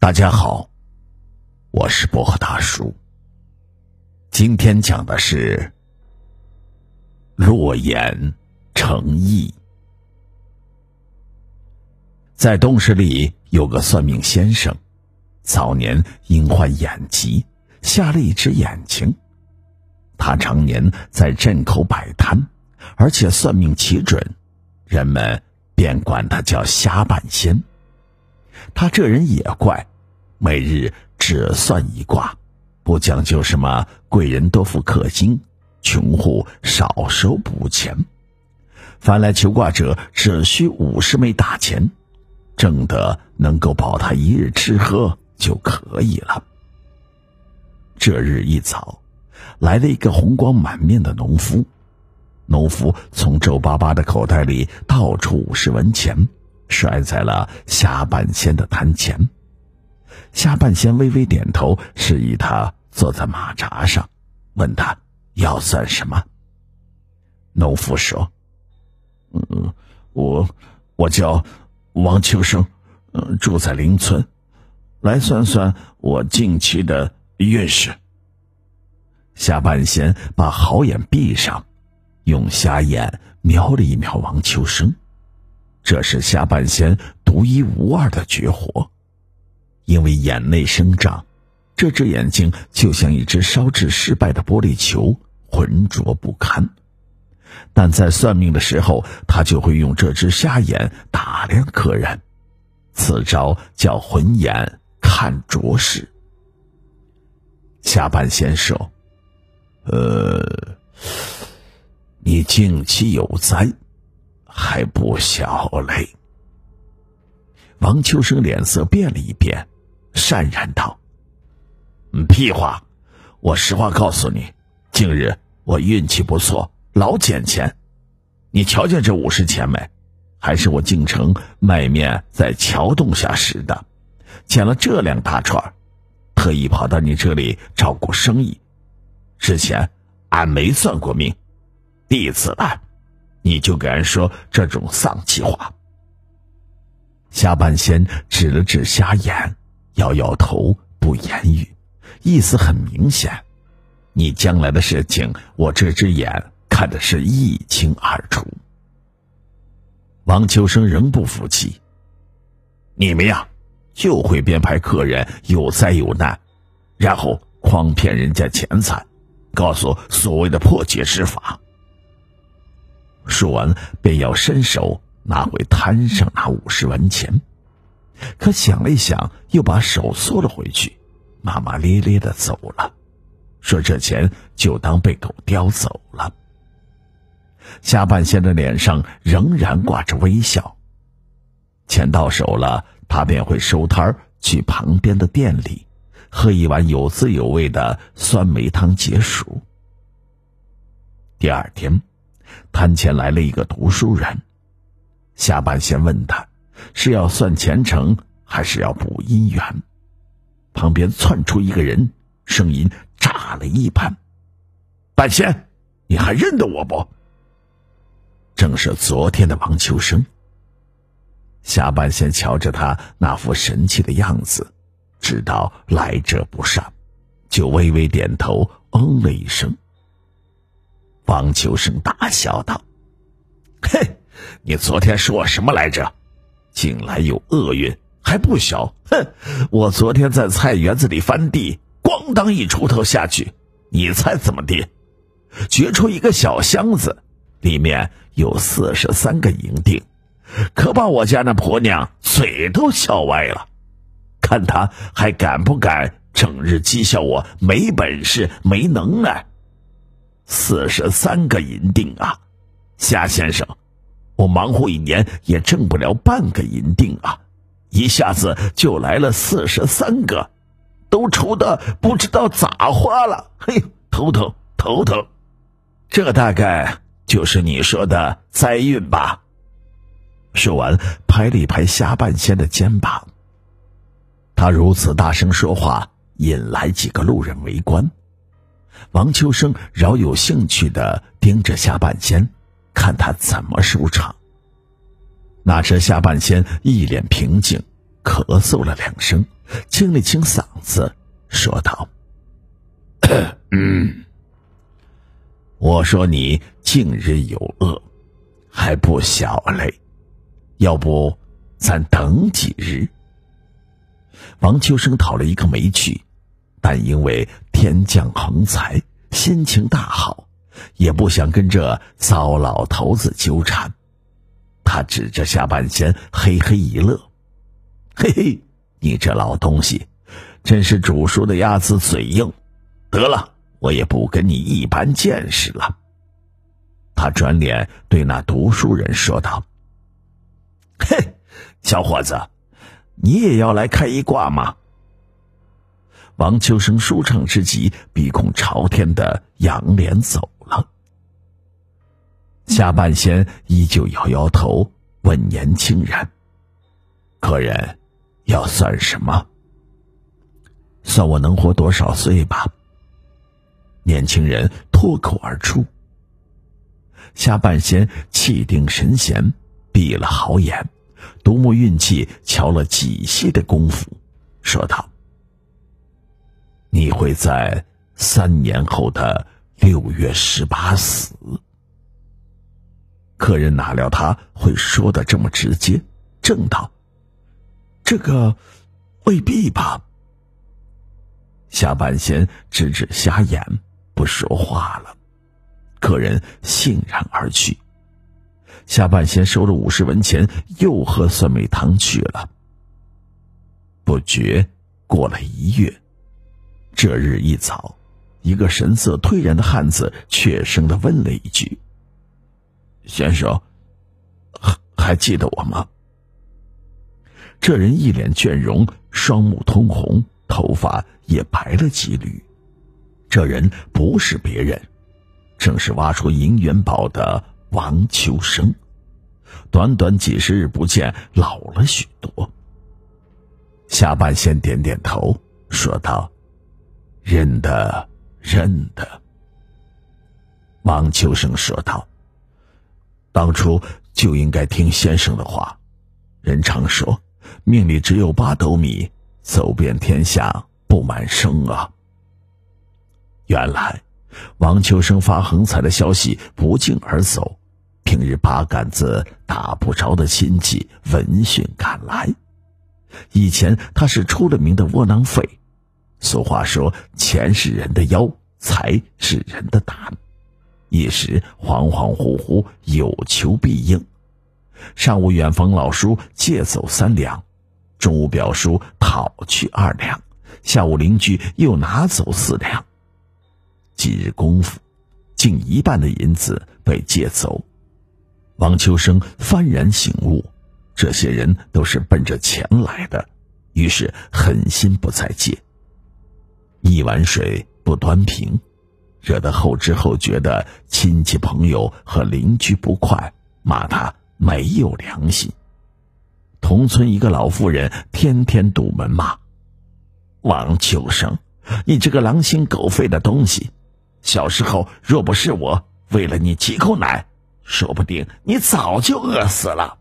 大家好，我是薄荷大叔。今天讲的是落眼成意。在东市里有个算命先生，早年因患眼疾，瞎了一只眼睛。他常年在镇口摆摊，而且算命奇准，人们便管他叫瞎半仙。他这人也怪，每日只算一卦，不讲究什么贵人多付氪金，穷户少收补钱。凡来求卦者，只需五十枚大钱，挣得能够保他一日吃喝就可以了。这日一早，来了一个红光满面的农夫，农夫从皱巴巴的口袋里倒出五十文钱。摔在了下半仙的摊前，下半仙微微点头，示意他坐在马扎上，问他要算什么。农夫说：“嗯，我我叫王秋生，嗯，住在邻村，来算算我近期的运势。”下半仙把好眼闭上，用瞎眼瞄了一瞄王秋生。这是下半仙独一无二的绝活，因为眼内生长，这只眼睛就像一只烧制失败的玻璃球，浑浊不堪。但在算命的时候，他就会用这只瞎眼打量客人，此招叫浑眼看着事。下半仙说：“呃，你近期有灾。”还不小嘞！王秋生脸色变了一变，讪然道：“屁话！我实话告诉你，近日我运气不错，老捡钱。你瞧见这五十钱没？还是我进城卖面在桥洞下拾的，捡了这两大串，特意跑到你这里照顾生意。之前俺没算过命，第一次来。”你就给人说这种丧气话。下半仙指了指瞎眼，摇摇头，不言语，意思很明显：你将来的事情，我这只眼看的是一清二楚。王秋生仍不服气：“你们呀，就会编排客人有灾有难，然后诓骗人家钱财，告诉所谓的破解之法。”说完，便要伸手拿回摊上那五十文钱，可想了一想，又把手缩了回去，骂骂咧咧的走了，说这钱就当被狗叼走了。下半仙的脸上仍然挂着微笑。钱到手了，他便会收摊去旁边的店里，喝一碗有滋有味的酸梅汤解暑。第二天。摊前来了一个读书人，下半仙问他是要算前程还是要补姻缘。旁边窜出一个人，声音炸了一般：“半仙，你还认得我不？”正是昨天的王秋生。下半仙瞧着他那副神气的样子，知道来者不善，就微微点头，嗯了一声。王秋生大笑道：“嘿，你昨天说什么来着？近来有厄运，还不小。哼，我昨天在菜园子里翻地，咣当一锄头下去，你猜怎么地？掘出一个小箱子，里面有四十三个银锭，可把我家那婆娘嘴都笑歪了。看她还敢不敢整日讥笑我没本事、没能耐。”四十三个银锭啊，夏先生，我忙活一年也挣不了半个银锭啊，一下子就来了四十三个，都愁的不知道咋花了。嘿，头疼头疼，这大概就是你说的灾运吧？说完，拍了一拍下半仙的肩膀。他如此大声说话，引来几个路人围观。王秋生饶有兴趣的盯着下半仙，看他怎么收场。那只下半仙一脸平静，咳嗽了两声，清了清嗓子，说道：“ 嗯，我说你近日有恶，还不小嘞，要不咱等几日？”王秋生讨了一个没趣，但因为天降横财，心情大好，也不想跟这糟老头子纠缠。他指着下半仙，嘿嘿一乐：“嘿嘿，你这老东西，真是煮熟的鸭子嘴硬。得了，我也不跟你一般见识了。”他转脸对那读书人说道：“嘿，小伙子。”你也要来开一卦吗？王秋生舒畅之极，鼻孔朝天的仰脸走了。下半仙依旧摇摇头，问年轻人：“客人要算什么？算我能活多少岁吧？”年轻人脱口而出。下半仙气定神闲，闭了好眼。独木运气，瞧了几息的功夫，说道：“你会在三年后的六月十八死。”客人哪料他会说的这么直接，正道：“这个未必吧。”下半仙只只瞎眼，不说话了。客人悻然而去。下半仙收了五十文钱，又喝酸梅汤去了。不觉过了一月，这日一早，一个神色颓然的汉子怯声的问了一句：“先生，还还记得我吗？”这人一脸倦容，双目通红，头发也白了几缕。这人不是别人，正是挖出银元宝的。王秋生，短短几十日不见，老了许多。下半仙点点头，说道：“认得，认得。”王秋生说道：“当初就应该听先生的话。人常说，命里只有八斗米，走遍天下不满生啊。原来，王秋生发横财的消息不胫而走。”平日八竿子打不着的亲戚闻讯赶来。以前他是出了名的窝囊废。俗话说：“钱是人的腰，财是人的胆。”一时恍恍惚惚，有求必应。上午远房老叔借走三两，中午表叔讨去二两，下午邻居又拿走四两。几日功夫，近一半的银子被借走。王秋生幡然醒悟，这些人都是奔着钱来的，于是狠心不再借。一碗水不端平，惹得后知后觉的亲戚朋友和邻居不快，骂他没有良心。同村一个老妇人天天堵门骂：“王秋生，你这个狼心狗肺的东西！小时候若不是我喂了你几口奶。”说不定你早就饿死了。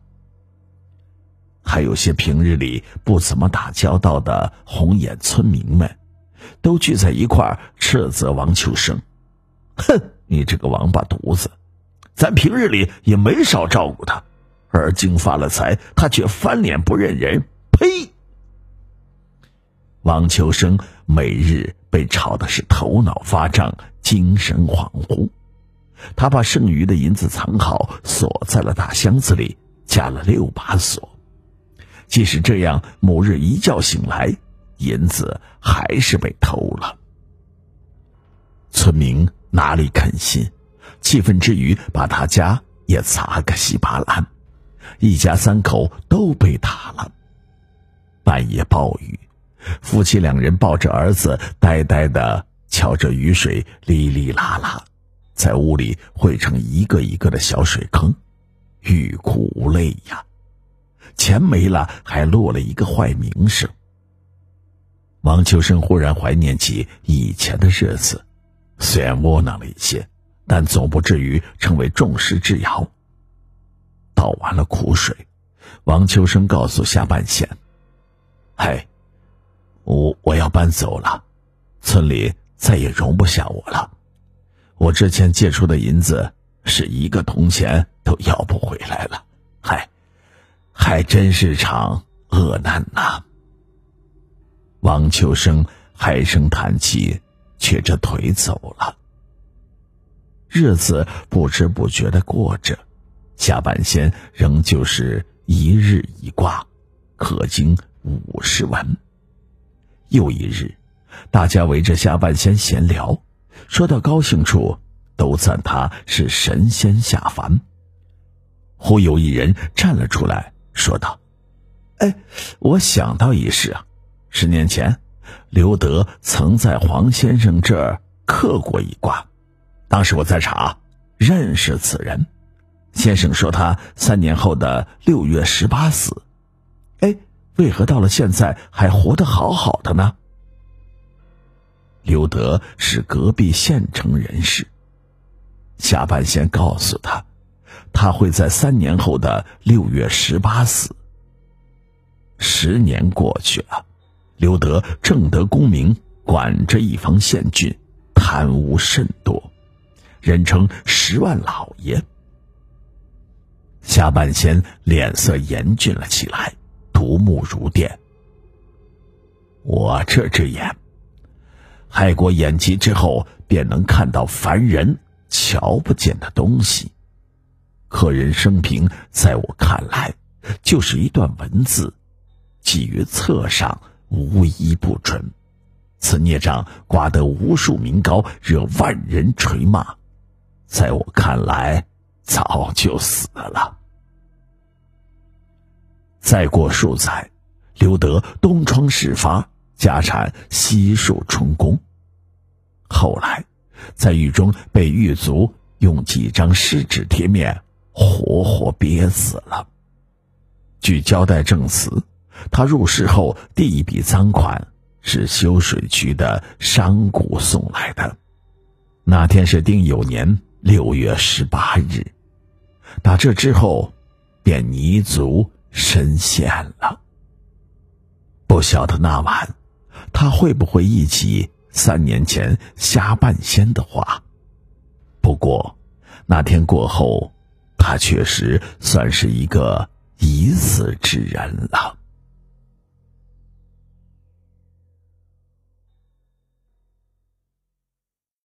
还有些平日里不怎么打交道的红眼村民们，都聚在一块斥责王秋生：“哼，你这个王八犊子！咱平日里也没少照顾他，而今发了财，他却翻脸不认人。呸！”王秋生每日被吵的是头脑发胀，精神恍惚。他把剩余的银子藏好，锁在了大箱子里，加了六把锁。即使这样，某日一觉醒来，银子还是被偷了。村民哪里肯信？气愤之余，把他家也砸个稀巴烂，一家三口都被打了。半夜暴雨，夫妻两人抱着儿子，呆呆的瞧着雨水哩哩啦啦。在屋里汇成一个一个的小水坑，欲哭无泪呀！钱没了，还落了一个坏名声。王秋生忽然怀念起以前的日子，虽然窝囊了一些，但总不至于成为众矢之遥。倒完了苦水，王秋生告诉下半仙：“嗨，我我要搬走了，村里再也容不下我了。我之前借出的银子是一个铜钱都要不回来了，嗨，还真是场恶难呐。王秋生唉声叹气，瘸着腿走了。日子不知不觉的过着，下半仙仍旧是一日一卦，可经五十文。又一日，大家围着下半仙闲聊，说到高兴处，都赞他是神仙下凡。忽有一人站了出来，说道：“哎，我想到一事啊，十年前，刘德曾在黄先生这儿刻过一卦。”当时我在场，认识此人。先生说他三年后的六月十八死，哎，为何到了现在还活得好好的呢？刘德是隔壁县城人士。下半仙告诉他，他会在三年后的六月十八死。十年过去了，刘德正得功名，管着一方县郡，贪污甚多。人称十万老爷。下半仙脸色严峻了起来，独目如电。我这只眼，害过眼疾之后，便能看到凡人瞧不见的东西。客人生平，在我看来，就是一段文字，记于册上，无一不准。此孽障刮得无数名高，惹万人垂骂。在我看来，早就死了。再过数载，刘德东窗事发，家产悉数充公。后来，在狱中被狱卒用几张湿纸贴面活活憋死了。据交代证词，他入室后第一笔赃款是修水渠的商贾送来的。那天是丁酉年。六月十八日，打这之后，便泥足深陷了。不晓得那晚，他会不会忆起三年前瞎半仙的话？不过，那天过后，他确实算是一个已死之人了。